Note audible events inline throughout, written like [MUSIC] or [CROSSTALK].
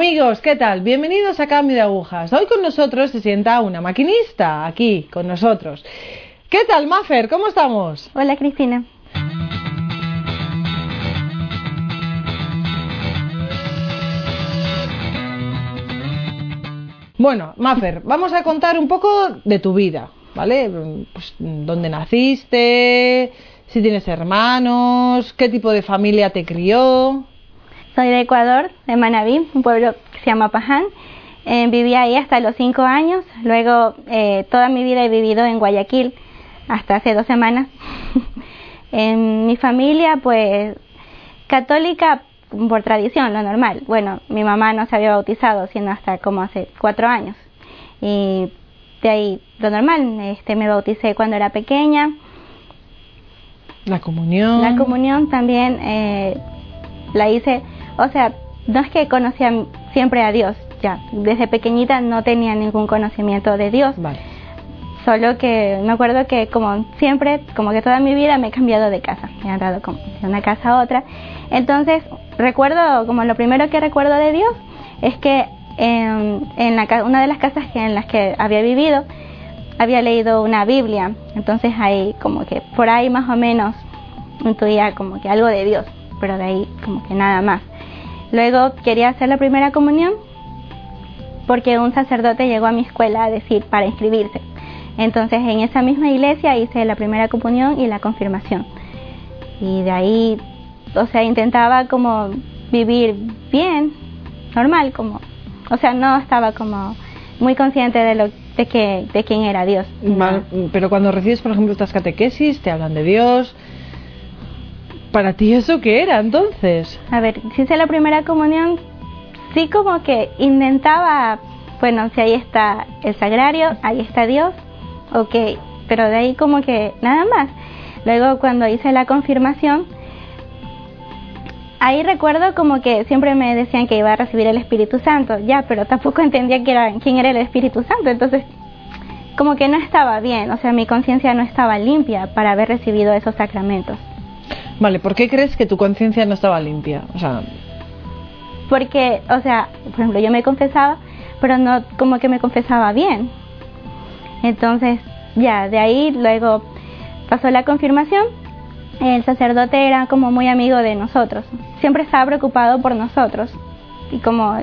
Amigos, ¿qué tal? Bienvenidos a Cambio de Agujas. Hoy con nosotros se sienta una maquinista, aquí, con nosotros. ¿Qué tal, Maffer? ¿Cómo estamos? Hola, Cristina. Bueno, Maffer, vamos a contar un poco de tu vida, ¿vale? Pues, ¿Dónde naciste? Si tienes hermanos, qué tipo de familia te crió. Soy de Ecuador, de Manabí, un pueblo que se llama Paján. Eh, viví ahí hasta los cinco años. Luego, eh, toda mi vida he vivido en Guayaquil, hasta hace dos semanas. [LAUGHS] en mi familia, pues, católica por tradición, lo normal. Bueno, mi mamá no se había bautizado, sino hasta como hace cuatro años. Y de ahí, lo normal, este, me bauticé cuando era pequeña. La comunión. La comunión también eh, la hice, o sea, no es que conocía siempre a Dios, ya, desde pequeñita no tenía ningún conocimiento de Dios. Vale. Solo que me acuerdo que como siempre, como que toda mi vida me he cambiado de casa, me he andado como de una casa a otra. Entonces, recuerdo, como lo primero que recuerdo de Dios es que en, en la, una de las casas que, en las que había vivido, había leído una Biblia. Entonces ahí como que por ahí más o menos intuía como que algo de Dios, pero de ahí como que nada más. Luego quería hacer la primera comunión porque un sacerdote llegó a mi escuela a decir para inscribirse. Entonces en esa misma iglesia hice la primera comunión y la confirmación. Y de ahí, o sea, intentaba como vivir bien, normal, como, o sea, no estaba como muy consciente de lo de que de quién era Dios. Pero cuando recibes, por ejemplo, estas catequesis, te hablan de Dios. ¿Para ti eso qué era entonces? A ver, si hice la primera comunión, sí como que intentaba, bueno, si ahí está el sagrario, ahí está Dios, ok, pero de ahí como que nada más. Luego cuando hice la confirmación, ahí recuerdo como que siempre me decían que iba a recibir el Espíritu Santo, ya, pero tampoco [LAUGHS] entendía que era, quién era el Espíritu Santo, entonces como que no estaba bien, o sea, mi conciencia no estaba limpia para haber recibido esos sacramentos. Vale, ¿por qué crees que tu conciencia no estaba limpia? O sea, porque, o sea, por ejemplo, yo me confesaba, pero no como que me confesaba bien. Entonces, ya, de ahí luego pasó la confirmación. El sacerdote era como muy amigo de nosotros. Siempre estaba preocupado por nosotros. Y como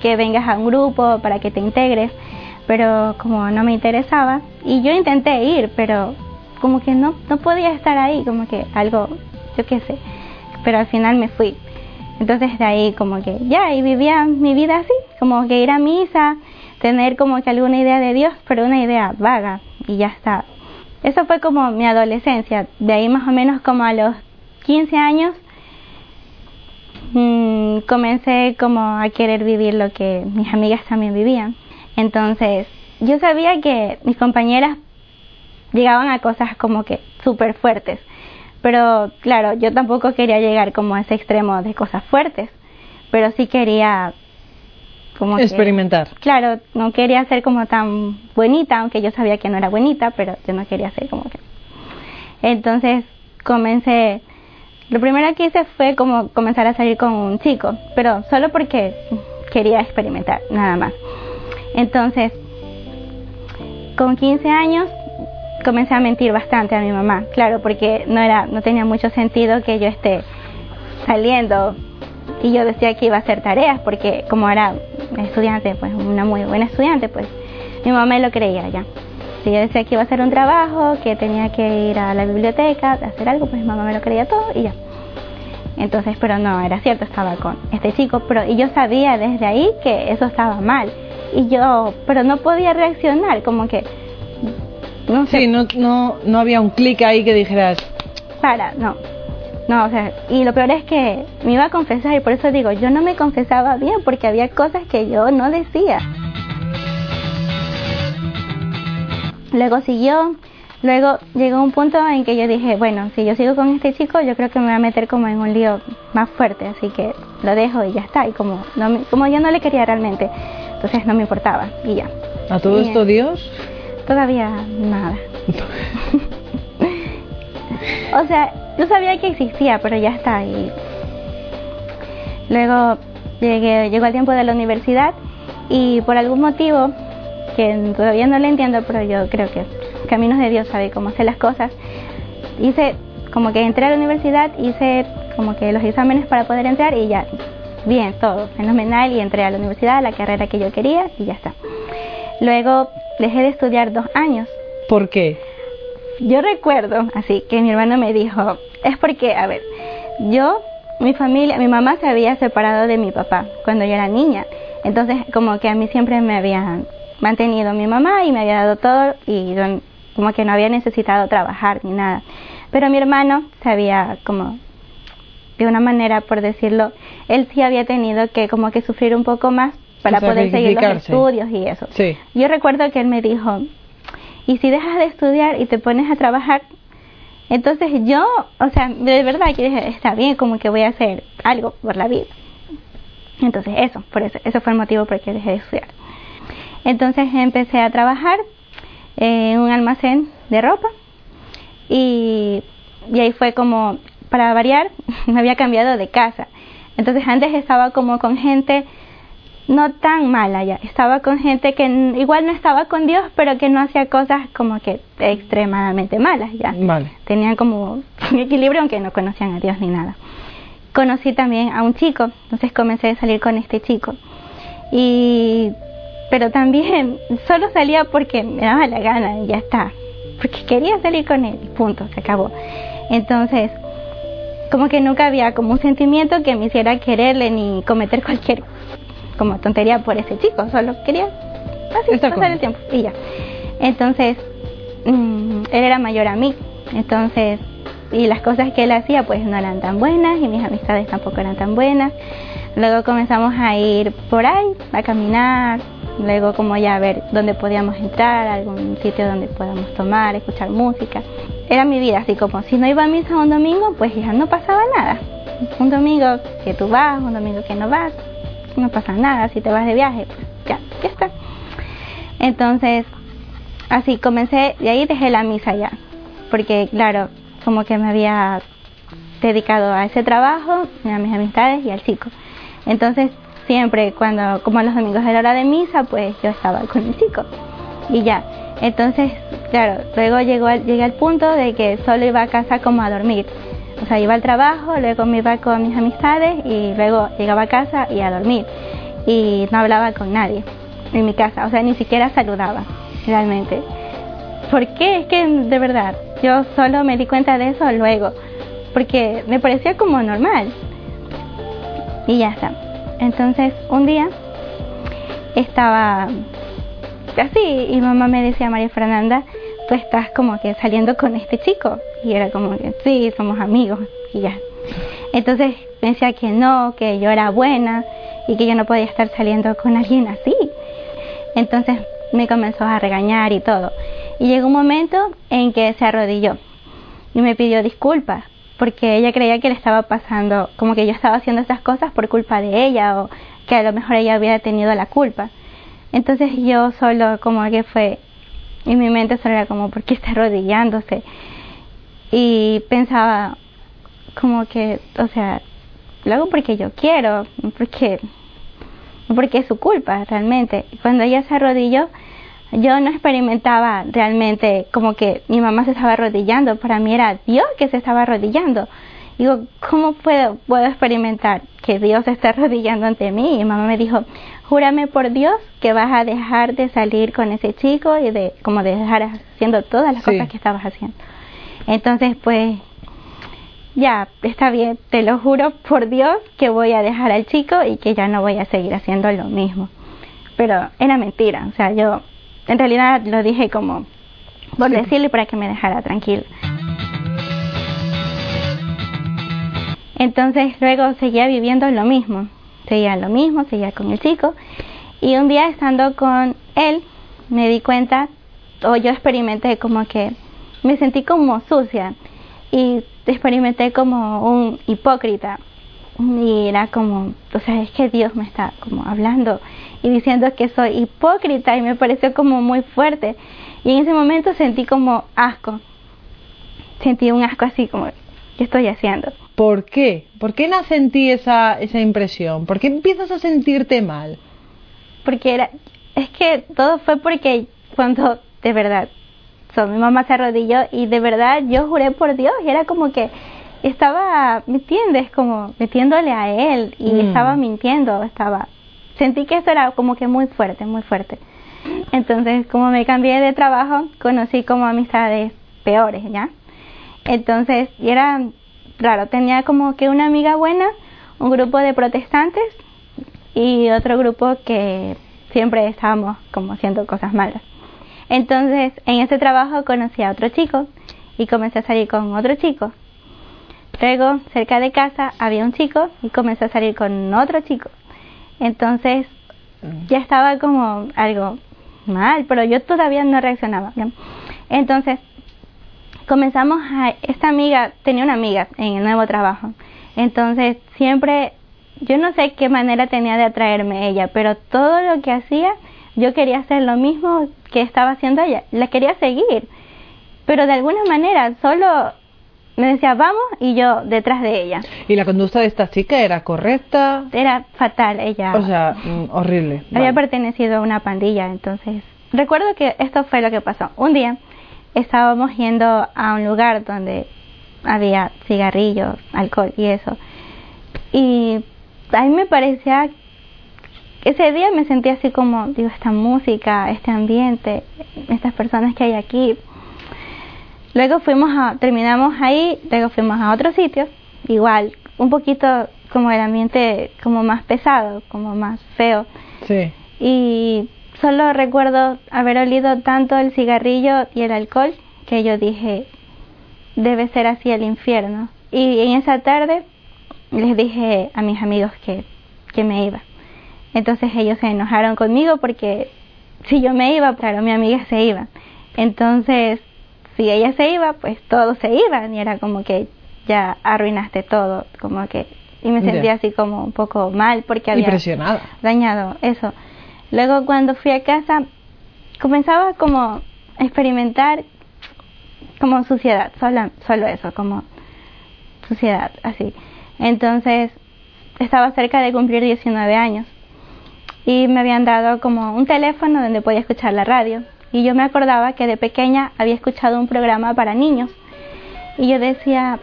que vengas a un grupo para que te integres. Pero como no me interesaba. Y yo intenté ir, pero como que no, no podía estar ahí. Como que algo, yo qué sé. Pero al final me fui. Entonces de ahí como que ya, y vivía mi vida así, como que ir a misa, tener como que alguna idea de Dios, pero una idea vaga, y ya está. Eso fue como mi adolescencia, de ahí más o menos como a los 15 años mmm, comencé como a querer vivir lo que mis amigas también vivían. Entonces yo sabía que mis compañeras llegaban a cosas como que súper fuertes. Pero claro, yo tampoco quería llegar como a ese extremo de cosas fuertes, pero sí quería como que- experimentar. claro, no quería ser como tan bonita, aunque yo sabía que no era bonita, pero yo no quería ser como que. Entonces comencé, lo primero que hice fue como comenzar a salir con un chico, pero solo porque quería experimentar, nada más. Entonces, con 15 años comencé a mentir bastante a mi mamá, claro, porque no era, no tenía mucho sentido que yo esté saliendo y yo decía que iba a hacer tareas porque como era estudiante, pues una muy buena estudiante, pues mi mamá me lo creía ya. Si yo decía que iba a hacer un trabajo, que tenía que ir a la biblioteca, hacer algo, pues mi mamá me lo creía todo y ya. Entonces, pero no, era cierto, estaba con este chico, pero y yo sabía desde ahí que eso estaba mal. Y yo, pero no podía reaccionar, como que no sé, Sí, no, no, no había un clic ahí que dijeras, para, no. No, o sea, y lo peor es que me iba a confesar y por eso digo, yo no me confesaba bien porque había cosas que yo no decía. Luego siguió, luego llegó un punto en que yo dije, bueno, si yo sigo con este chico, yo creo que me voy a meter como en un lío más fuerte, así que lo dejo y ya está. Y como, no me- como yo no le quería realmente, entonces no me importaba y ya. ¿a todo esto Dios? Todavía nada. o sea, yo sabía que existía, pero ya está. Y luego llegué, llegó el tiempo de la universidad y por algún motivo que todavía no le entiendo, pero yo creo que caminos de Dios sabe cómo hacer las cosas, hice como que entré a la universidad, hice como que los exámenes para poder entrar y ya, bien, todo, fenomenal y entré a la universidad, la carrera que yo quería y ya está. Luego dejé de estudiar dos años. ¿Por qué? Yo recuerdo, así que mi hermano me dijo, es porque, a ver, yo, mi familia, mi mamá se había separado de mi papá cuando yo era niña. Entonces, como que a mí siempre me había mantenido mi mamá y me había dado todo y como que no había necesitado trabajar ni nada. Pero mi hermano se había como de una manera por decirlo, él sí había tenido que como que sufrir un poco más para poder seguir los estudios y eso. Sí. Yo recuerdo que él me dijo, "Y si dejas de estudiar y te pones a trabajar, entonces yo, o sea, de verdad que dije, está bien, como que voy a hacer algo por la vida." Entonces, eso, por eso, ese fue el motivo por el que dejé de estudiar. Entonces empecé a trabajar en un almacén de ropa y, y ahí fue como, para variar, [LAUGHS] me había cambiado de casa. Entonces antes estaba como con gente no tan mala ya, estaba con gente que igual no estaba con Dios, pero que no hacía cosas como que extremadamente malas ya. Vale. Tenían como un equilibrio aunque no conocían a Dios ni nada. Conocí también a un chico, entonces comencé a salir con este chico. Y pero también [LAUGHS] solo salía porque me daba la gana y ya está, porque quería salir con él, punto, se acabó. Entonces, como que nunca había como un sentimiento que me hiciera quererle ni cometer cualquier como tontería por ese chico, solo quería así pasar el tiempo y ya. Entonces, mm, él era mayor a mí, entonces, y las cosas que él hacía pues no eran tan buenas y mis amistades tampoco eran tan buenas. Luego comenzamos a ir por ahí, a caminar, luego como ya a ver dónde podíamos entrar, algún sitio donde podamos tomar, escuchar música. Era mi vida, así como si no iba a misa un domingo, pues ya no pasaba nada. Un domingo que tú vas, un domingo que no vas, no pasa nada, si te vas de viaje, pues ya, ya está. Entonces, así comencé, y ahí dejé la misa ya, porque claro, como que me había dedicado a ese trabajo, a mis amistades y al chico. Entonces, siempre cuando, como los domingos era hora de misa, pues yo estaba con el chico. Y ya. Entonces, claro, luego llegó, llegué al punto de que solo iba a casa como a dormir. O sea, iba al trabajo, luego me iba con mis amistades y luego llegaba a casa y a dormir. Y no hablaba con nadie en mi casa, o sea, ni siquiera saludaba, realmente. ¿Por qué? Es que de verdad, yo solo me di cuenta de eso luego, porque me parecía como normal. Y ya está. Entonces, un día estaba así y mamá me decía, María Fernanda, tú estás como que saliendo con este chico. Y era como que sí, somos amigos y ya. Entonces pensé que no, que yo era buena y que yo no podía estar saliendo con alguien así. Entonces me comenzó a regañar y todo. Y llegó un momento en que se arrodilló y me pidió disculpas porque ella creía que le estaba pasando, como que yo estaba haciendo esas cosas por culpa de ella o que a lo mejor ella había tenido la culpa. Entonces yo solo como que fue, en mi mente solo era como, ¿por qué está arrodillándose? Y pensaba como que, o sea, lo hago porque yo quiero, porque, porque es su culpa realmente. Cuando ella se arrodilló, yo no experimentaba realmente como que mi mamá se estaba arrodillando, para mí era Dios que se estaba arrodillando. Digo, ¿cómo puedo, puedo experimentar que Dios está arrodillando ante mí? Y mi mamá me dijo, júrame por Dios que vas a dejar de salir con ese chico y de como de dejar haciendo todas las cosas que estabas haciendo. Entonces, pues, ya, está bien, te lo juro por Dios que voy a dejar al chico y que ya no voy a seguir haciendo lo mismo. Pero era mentira, o sea, yo en realidad lo dije como por decirle para que me dejara tranquilo. Entonces luego seguía viviendo lo mismo, seguía lo mismo, seguía con el chico y un día estando con él me di cuenta o yo experimenté como que me sentí como sucia y experimenté como un hipócrita y era como, o sea, es que Dios me está como hablando y diciendo que soy hipócrita y me pareció como muy fuerte. Y en ese momento sentí como asco, sentí un asco así como, ¿qué estoy haciendo? ¿Por qué? ¿Por qué nace en ti esa, esa impresión? ¿Por qué empiezas a sentirte mal? Porque era, es que todo fue porque cuando de verdad so, mi mamá se arrodilló y de verdad yo juré por Dios y era como que estaba, ¿me entiendes? Como metiéndole a él y Mm. estaba mintiendo, estaba, sentí que eso era como que muy fuerte, muy fuerte. Entonces, como me cambié de trabajo, conocí como amistades peores, ¿ya? Entonces, y era raro, tenía como que una amiga buena, un grupo de protestantes y otro grupo que siempre estábamos como haciendo cosas malas. Entonces, en ese trabajo conocí a otro chico y comencé a salir con otro chico. Luego, cerca de casa había un chico y comencé a salir con otro chico. Entonces, ya estaba como algo mal, pero yo todavía no reaccionaba. Entonces, comenzamos a... Esta amiga tenía una amiga en el nuevo trabajo. Entonces, siempre, yo no sé qué manera tenía de atraerme ella, pero todo lo que hacía, yo quería hacer lo mismo que estaba haciendo ella. La quería seguir, pero de alguna manera solo me decía vamos y yo detrás de ella. ¿Y la conducta de esta chica era correcta? Era fatal ella. O sea, mm, horrible. había Vale. pertenecido a una pandilla, entonces recuerdo que esto fue lo que pasó. Un día estábamos yendo a un lugar donde había cigarrillos, alcohol y eso. Y a mí me parecía ese día me sentí así como, digo, esta música, este ambiente, estas personas que hay aquí. Luego fuimos a, terminamos ahí, luego fuimos a otro sitio, igual, un poquito como el ambiente como más pesado, como más feo. Sí. Y solo recuerdo haber olido tanto el cigarrillo y el alcohol que yo dije, debe ser así el infierno. Y en esa tarde les dije a mis amigos que, que me iba. Entonces ellos se enojaron conmigo porque si yo me iba, claro, mi amiga se iba. Entonces, si ella se iba, pues todos se iban y era como que ya arruinaste todo, como que y me sentía así como un poco mal porque había dañado eso. Luego cuando fui a casa comenzaba como a experimentar como suciedad, solo, solo eso, como suciedad, así. Entonces estaba cerca de cumplir 19 años y me habían dado como un teléfono donde podía escuchar la radio. Y yo me acordaba que de pequeña había escuchado un programa para niños. Y yo decía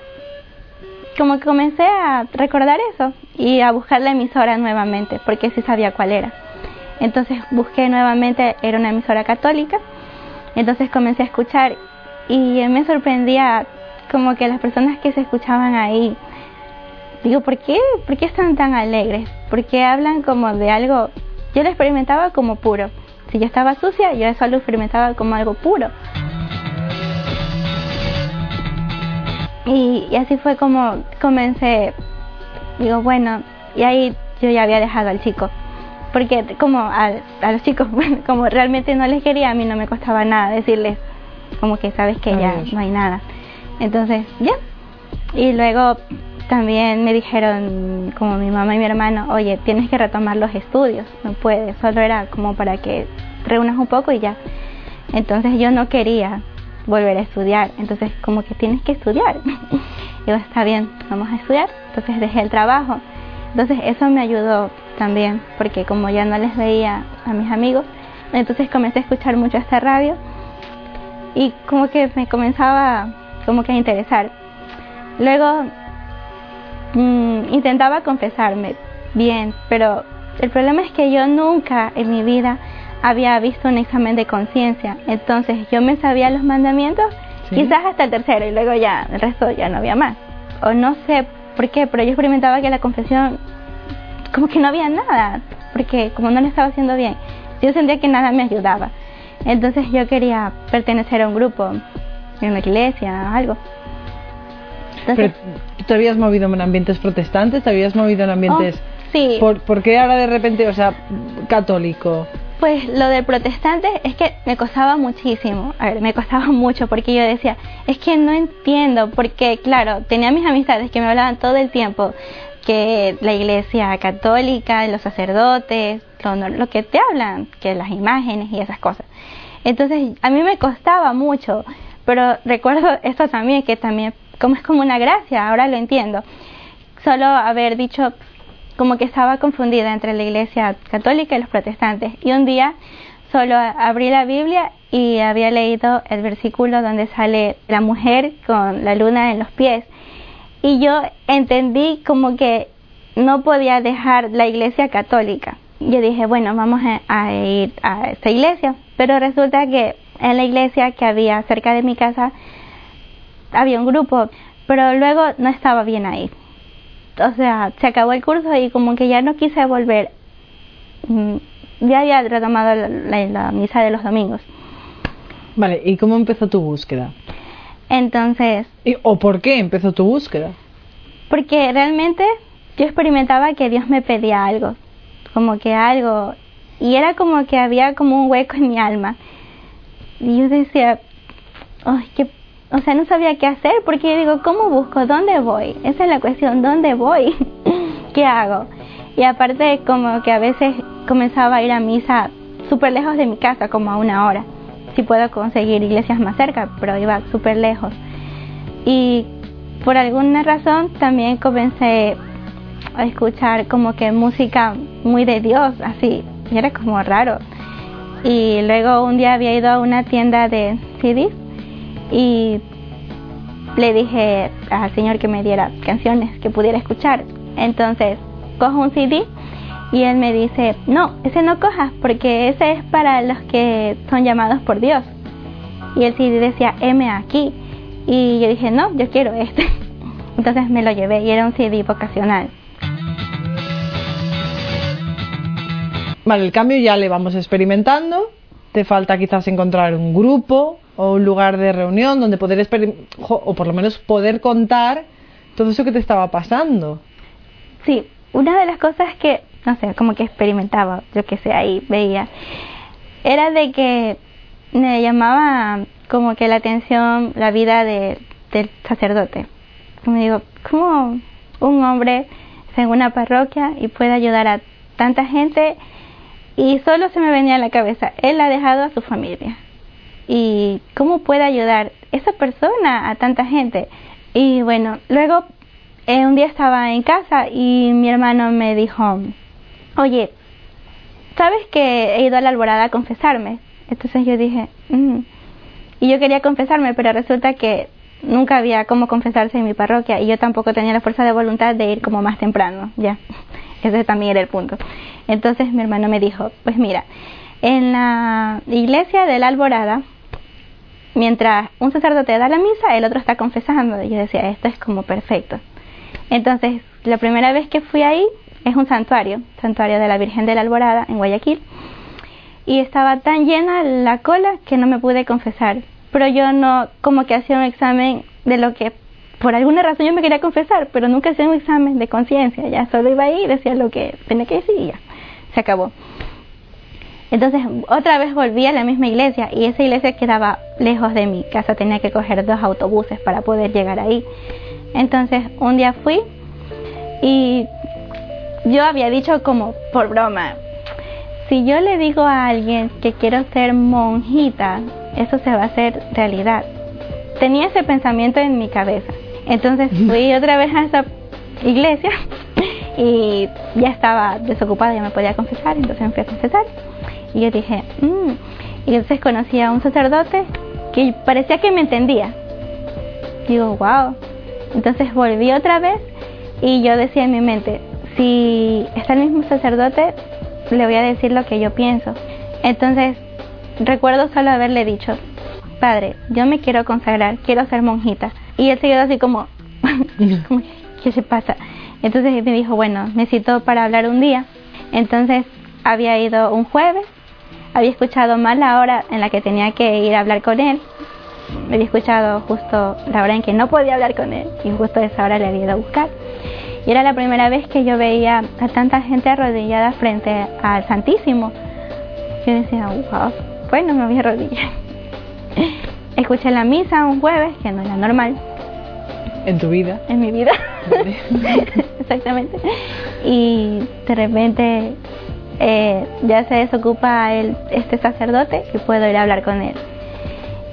como que comencé a recordar eso y a buscar la emisora nuevamente porque sí sabía cuál era entonces busqué nuevamente era una emisora católica entonces comencé a escuchar y me sorprendía como que las personas que se escuchaban ahí digo ¿por qué? ¿por qué están tan alegres? ¿por qué hablan como de algo? yo lo experimentaba como puro si yo estaba sucia yo eso lo experimentaba como algo puro y, y así fue como comencé digo bueno y ahí yo ya había dejado al chico porque como a, a los chicos [LAUGHS] como realmente no les quería a mí no me costaba nada decirles como que sabes que ya no hay nada. Entonces ya. Y luego también me dijeron como mi mamá y mi hermano oye tienes que retomar los estudios no puedes solo era como para que reúnas un poco y ya entonces yo no quería volver a estudiar entonces como que tienes que estudiar. [LAUGHS] Y yo está bien vamos a estudiar entonces dejé el trabajo. Entonces eso me ayudó también porque como ya no les veía a mis amigos entonces comencé a escuchar mucho esta radio y como que me comenzaba como que a interesar. Luego mm, intentaba confesarme bien pero el problema es que yo nunca en mi vida había visto un examen de conciencia. Entonces yo me sabía los mandamientos Sí. quizás hasta el tercero y luego ya el resto ya no había más. O no sé por qué pero yo experimentaba que la confesión como que no había nada porque como no lo estaba haciendo bien yo sentía que nada me ayudaba. Entonces yo quería pertenecer a un grupo en la iglesia algo. Entonces Pero ¿tú te habías movido en ambientes protestantes, te habías movido en ambientes... oh, sí. ¿Por, por qué ahora de repente, o sea, católico? Pues lo del protestante es que me costaba muchísimo, a ver, me costaba [LAUGHS] mucho porque yo decía, es que no entiendo, porque claro, tenía mis amistades que me hablaban todo el tiempo que la iglesia católica, los sacerdotes, lo, lo que te hablan, que las imágenes y esas cosas. Entonces a mí me costaba mucho, pero recuerdo [LAUGHS] esto también, que también como es como una gracia, ahora lo entiendo. Solo haber dicho como que estaba confundida entre la iglesia católica y los protestantes. Y un día solo abrí la Biblia y había leído el versículo donde sale la mujer con la luna en los pies. Y yo entendí como que no podía dejar la iglesia católica. Yo dije, bueno, vamos a, ir a esta iglesia. Pero resulta que en la iglesia que había cerca de mi casa había un grupo, pero luego no estaba bien ahí. O sea, se acabó el curso y como que ya no quise volver. Mm, ya había retomado la, misa de los domingos. Vale, ¿y cómo empezó tu búsqueda? Entonces... ¿O por qué empezó tu búsqueda? Porque realmente yo experimentaba que Dios me pedía algo, como que algo, y era como que había como un hueco en mi alma. Y yo decía, ay, qué, o sea, no sabía qué hacer, porque yo digo, ¿cómo busco? ¿Dónde voy? Esa es la cuestión, ¿dónde voy? [LAUGHS] ¿Qué hago? Y aparte como que a veces comenzaba a ir a misa súper lejos de mi casa, como a una hora. Si puedo conseguir iglesias más cerca, pero iba súper lejos. Y por alguna razón también comencé a escuchar como que música muy de Dios, así, y era como raro. Y luego un día había ido a una tienda de CDs y le dije al Señor que me diera canciones que pudiera escuchar. Entonces cojo un CD y él me dice, no, ese no cojas porque ese es para los que son llamados por Dios. Y el CD decía M aquí. Y yo dije, no, yo quiero este. [LAUGHS] Entonces me lo llevé y era un CD vocacional. Vale, el cambio ya le vamos experimentando. Te falta quizás encontrar un grupo o un lugar de reunión donde poder o por lo menos poder contar todo eso que te estaba pasando. Sí, una de las cosas que, no sé, como que experimentaba, yo que sé, ahí veía, era de que me llamaba como que la atención la vida de, del sacerdote. Como digo, ¿cómo un hombre en una parroquia y puede ayudar a tanta gente y solo se me venía a la cabeza, él ha dejado a su familia. ¿Y cómo puede ayudar esa persona a tanta gente? Y bueno, luego eh, un día estaba en casa y mi hermano me dijo, oye, ¿sabes que he ido a la alborada a confesarme? Entonces yo dije, mm". y yo quería confesarme, pero resulta que nunca había cómo confesarse en mi parroquia y yo tampoco tenía la fuerza de voluntad de ir como más temprano, ya. [LAUGHS] Ese también era el punto. Entonces mi hermano me dijo, pues mira, en la iglesia de la Alborada, mientras un sacerdote da la misa, el otro está confesando. Y yo decía, esto es como perfecto. Entonces, la primera vez que fui ahí es un santuario, santuario de la Virgen de la Alborada en Guayaquil. Y estaba tan llena la cola que no me pude confesar. Pero yo no, como que hacía un examen de lo que por alguna razón yo me quería confesar, pero nunca hacía un examen de conciencia, ya solo iba ahí y decía lo que tenía que decir y ya, se acabó. Entonces otra vez volví a la misma iglesia y esa iglesia quedaba lejos de mi casa, tenía que coger dos autobuses para poder llegar ahí. Entonces un día fui y yo había dicho como por broma, si yo le digo a alguien que quiero ser monjita, eso se va a hacer realidad. Tenía ese pensamiento en mi cabeza. Entonces [LAUGHS] fui otra vez a esa iglesia y ya estaba desocupada, ya me podía confesar, entonces me fui a confesar. Y yo dije, mmm. y entonces conocí a un sacerdote que parecía que me entendía. Digo, wow. Entonces volví otra vez y yo decía en mi mente, si está el mismo sacerdote, le voy a decir lo que yo pienso. Entonces recuerdo solo haberle dicho, Padre, yo me quiero consagrar, quiero ser monjita. Y él se quedó así como, [LAUGHS] ¿qué se pasa? Entonces me dijo, bueno, me citó para hablar un día. Entonces había ido un jueves, había escuchado mal la hora en la que tenía que ir a hablar con él. Me había escuchado justo la hora en que no podía hablar con él y justo esa hora le había ido a buscar. Y era la primera vez que yo veía a tanta gente arrodillada frente al Santísimo. Yo decía, wow, bueno, me voy a arrodillar. [LAUGHS] Escuché la misa un jueves, que no era normal. ¿En tu vida? En mi vida. [LAUGHS] Exactamente. Y de repente eh, ya se desocupa el, este sacerdote y puedo ir a hablar con él.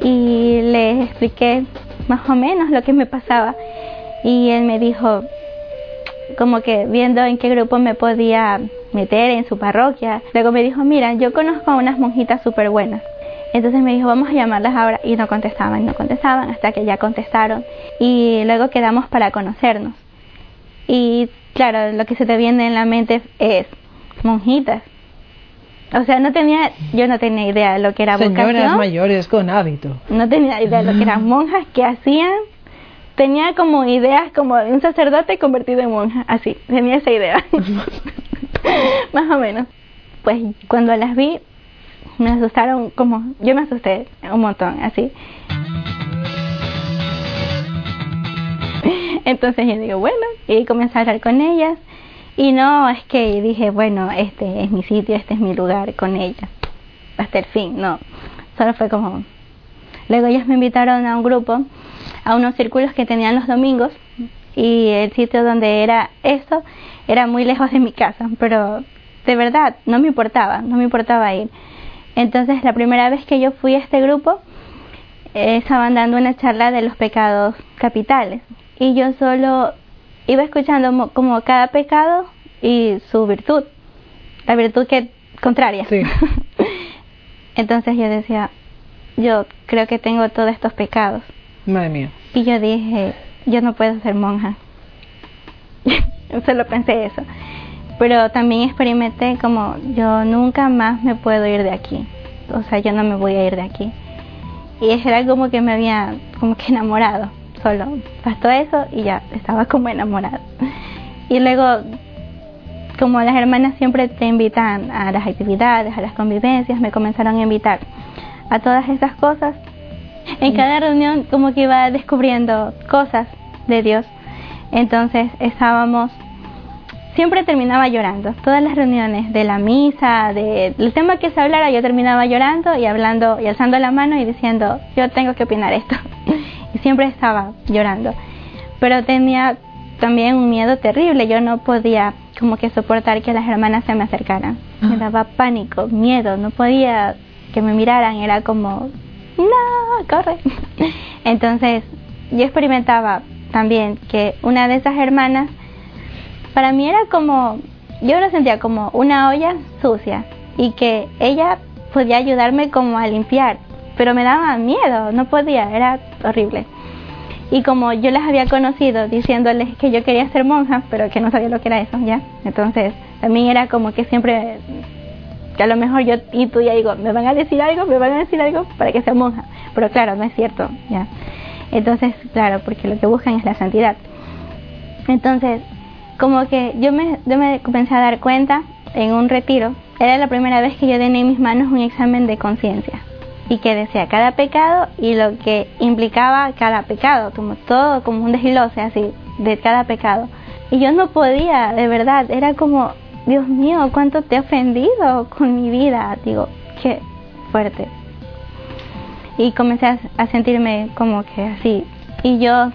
Y le expliqué más o menos lo que me pasaba. Y él me dijo, como que viendo en qué grupo me podía meter en su parroquia. Luego me dijo, mira, yo conozco a unas monjitas súper buenas. Entonces me dijo, vamos a llamarlas ahora. Y no contestaban, no contestaban, hasta que ya contestaron. Y luego quedamos para conocernos. Y claro, lo que se te viene en la mente es monjitas. O sea, no tenía, yo no tenía idea de lo que era Señoras vocación. mayores con hábito. No tenía idea de lo que eran [LAUGHS] monjas, que hacían. Tenía como ideas como de un sacerdote convertido en monja, así, tenía esa idea. [LAUGHS] Más o menos. Pues cuando las vi, me asustaron como, yo me asusté un montón, así. Entonces yo digo, bueno, y comencé a hablar con ellas. Y no es que dije, bueno, este es mi sitio, este es mi lugar con ellas, hasta el fin, no. Solo fue como. Luego ellas me invitaron a un grupo, a unos círculos que tenían los domingos, y el sitio donde era esto era muy lejos de mi casa, pero de verdad no me importaba, no me importaba ir. Entonces la primera vez que yo fui a este grupo, eh, estaban dando una charla de los pecados capitales y yo solo iba escuchando mo- como cada pecado y su virtud, la virtud que contraria. Sí. [LAUGHS] Entonces yo decía, yo creo que tengo todos estos pecados. Madre mía. Y yo dije, yo no puedo ser monja. [LAUGHS] Solo pensé eso. Pero también experimenté como yo nunca más me puedo ir de aquí. O sea, yo no me voy a ir de aquí. Y era como que me había como que enamorado. Solo bastó eso y ya estaba como enamorado. Y luego, como las hermanas siempre te invitan a las actividades, a las convivencias, me comenzaron a invitar a todas esas cosas en cada reunión como que iba descubriendo cosas de Dios. Entonces estábamos, siempre terminaba llorando. Todas las reuniones de la misa, de- del tema que se hablara, yo terminaba llorando y hablando y alzando la mano y diciendo, yo tengo que opinar esto. [LAUGHS] y siempre estaba llorando. Pero tenía también un miedo terrible. Yo no podía como que soportar que las hermanas se me acercaran. Me daba pánico, miedo, no podía que me miraran. Era como, no, corre. Entonces, yo experimentaba también que una de esas hermanas, para mí era como, yo lo sentía como una olla sucia y que ella podía ayudarme como a limpiar, pero me daba miedo, no podía, era horrible. Y como yo las había conocido diciéndoles que yo quería ser monja, pero que no sabía lo que era eso, ¿ya? Entonces, también era como que siempre que a lo mejor yo y tú ya digo, me van a decir algo, me van a decir algo para que sea monja. Pero claro, no es cierto, ya. Entonces, claro, porque lo que buscan es la santidad. Entonces, como que yo me, yo me comencé a dar cuenta en un retiro, era la primera vez que yo tenía en mis manos un examen de conciencia y que decía cada pecado y lo que implicaba cada pecado, como todo como un desglose así de cada pecado. Y yo no podía, de verdad, era como, Dios mío, cuánto te he ofendido con mi vida. Digo, qué fuerte. Y comencé a, sentirme como que así. Y yo,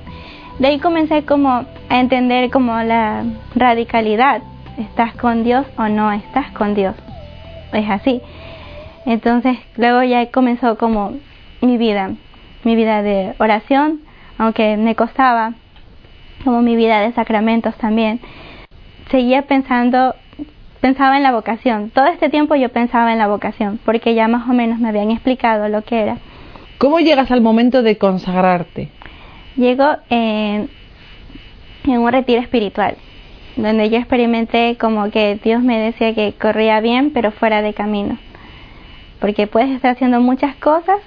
de ahí comencé como a entender como la radicalidad. ¿Estás con Dios o no estás con Dios? Es así. Entonces, luego ya comenzó como mi vida, mi vida de oración, aunque me costaba, como mi vida de sacramentos también. Seguía pensando, pensaba en la vocación. Todo este tiempo yo pensaba en la vocación, porque ya más o menos me habían explicado lo que era. ¿Cómo llegas al momento de consagrarte? Llego en, en un retiro espiritual, donde yo experimenté como que Dios me decía que corría bien, pero fuera de camino. Porque puedes estar haciendo muchas cosas,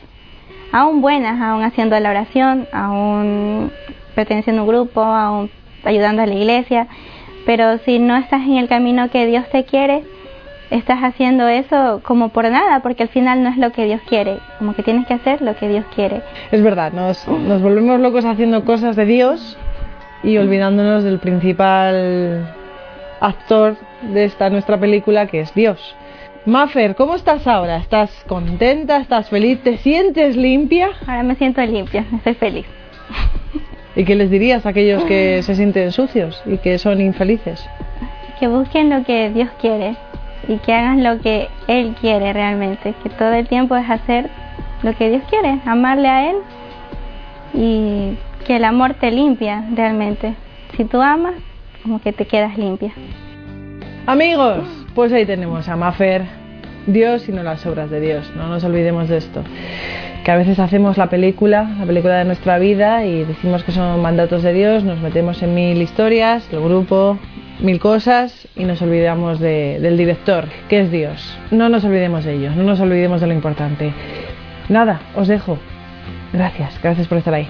aún buenas, aún haciendo la oración, aún perteneciendo a un grupo, aún ayudando a la iglesia, pero si no estás en el camino que Dios te quiere, estás haciendo eso como por nada, porque al final no es lo que Dios quiere, como que tienes que hacer lo que Dios quiere. Es verdad, nos, nos volvemos locos haciendo cosas de Dios y olvidándonos del principal actor de esta nuestra película que es Dios. Mafer, ¿cómo estás ahora? ¿Estás contenta? ¿Estás feliz? ¿Te sientes limpia? Ahora me siento limpia, estoy feliz. ¿Y qué les dirías a aquellos que se sienten sucios y que son infelices? Que busquen lo que Dios quiere y que hagan lo que Él quiere realmente, que todo el tiempo es hacer lo que Dios quiere, amarle a Él y que el amor te limpia realmente. Si tú amas, como que te quedas limpia. Amigos, pues ahí tenemos a Mafer, Dios y no las obras de Dios. No nos olvidemos de esto. Que a veces hacemos la película, la película de nuestra vida y decimos que son mandatos de Dios, nos metemos en mil historias, el grupo, mil cosas y nos olvidamos de, del director, que es Dios. No nos olvidemos de ello, no nos olvidemos de lo importante. Nada, os dejo. Gracias, gracias por estar ahí.